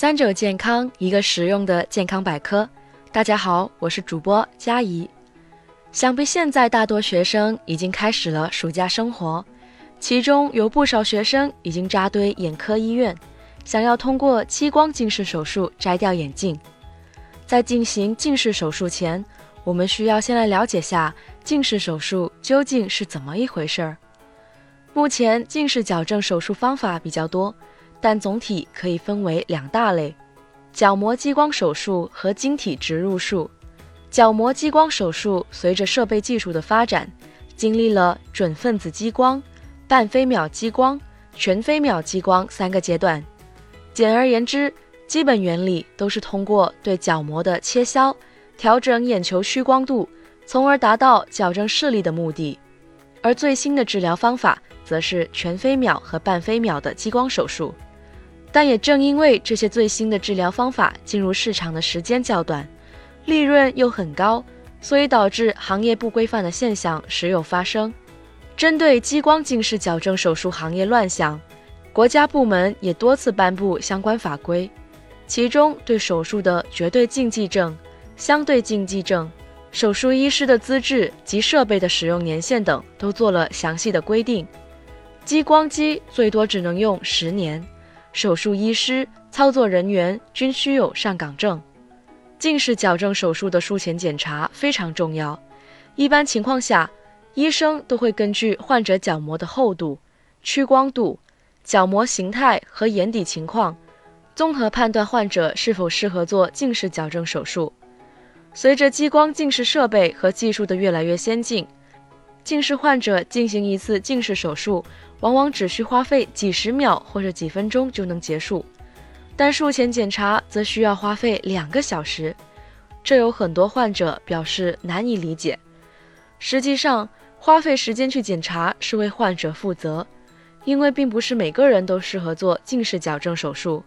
三者健康，一个实用的健康百科。大家好，我是主播佳怡。想必现在大多学生已经开始了暑假生活，其中有不少学生已经扎堆眼科医院，想要通过激光近视手术摘掉眼镜。在进行近视手术前，我们需要先来了解下近视手术究竟是怎么一回事儿。目前近视矫正手术方法比较多。但总体可以分为两大类：角膜激光手术和晶体植入术。角膜激光手术随着设备技术的发展，经历了准分子激光、半飞秒激光、全飞秒激光三个阶段。简而言之，基本原理都是通过对角膜的切削，调整眼球屈光度，从而达到矫正视力的目的。而最新的治疗方法，则是全飞秒和半飞秒的激光手术。但也正因为这些最新的治疗方法进入市场的时间较短，利润又很高，所以导致行业不规范的现象时有发生。针对激光近视矫正手术行业乱象，国家部门也多次颁布相关法规，其中对手术的绝对禁忌症、相对禁忌症、手术医师的资质及设备的使用年限等都做了详细的规定。激光机最多只能用十年。手术医师、操作人员均需有上岗证。近视矫正手术的术前检查非常重要。一般情况下，医生都会根据患者角膜的厚度、屈光度、角膜形态和眼底情况，综合判断患者是否适合做近视矫正手术。随着激光近视设备和技术的越来越先进，近视患者进行一次近视手术。往往只需花费几十秒或者几分钟就能结束，但术前检查则需要花费两个小时，这有很多患者表示难以理解。实际上，花费时间去检查是为患者负责，因为并不是每个人都适合做近视矫正手术。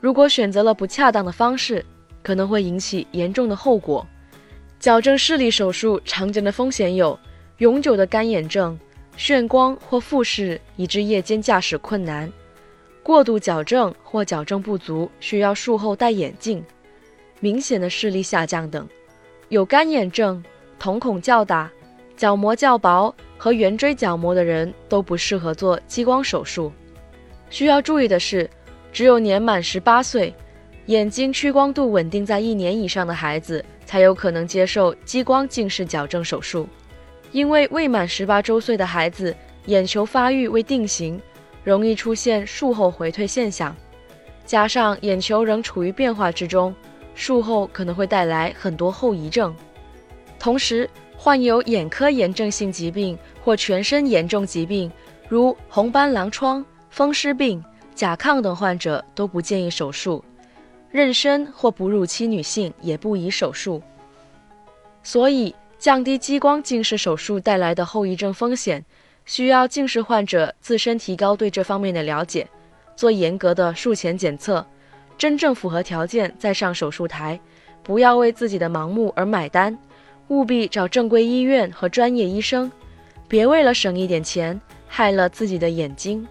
如果选择了不恰当的方式，可能会引起严重的后果。矫正视力手术常见的风险有永久的干眼症。眩光或复视，以致夜间驾驶困难；过度矫正或矫正不足，需要术后戴眼镜；明显的视力下降等。有干眼症、瞳孔较大、角膜较薄和圆锥角膜的人都不适合做激光手术。需要注意的是，只有年满十八岁、眼睛屈光度稳定在一年以上的孩子，才有可能接受激光近视矫正手术。因为未满十八周岁的孩子眼球发育未定型，容易出现术后回退现象，加上眼球仍处于变化之中，术后可能会带来很多后遗症。同时，患有眼科炎症性疾病或全身严重疾病，如红斑狼疮、风湿病、甲亢等患者都不建议手术。妊娠或哺乳期女性也不宜手术。所以。降低激光近视手术带来的后遗症风险，需要近视患者自身提高对这方面的了解，做严格的术前检测，真正符合条件再上手术台，不要为自己的盲目而买单，务必找正规医院和专业医生，别为了省一点钱害了自己的眼睛。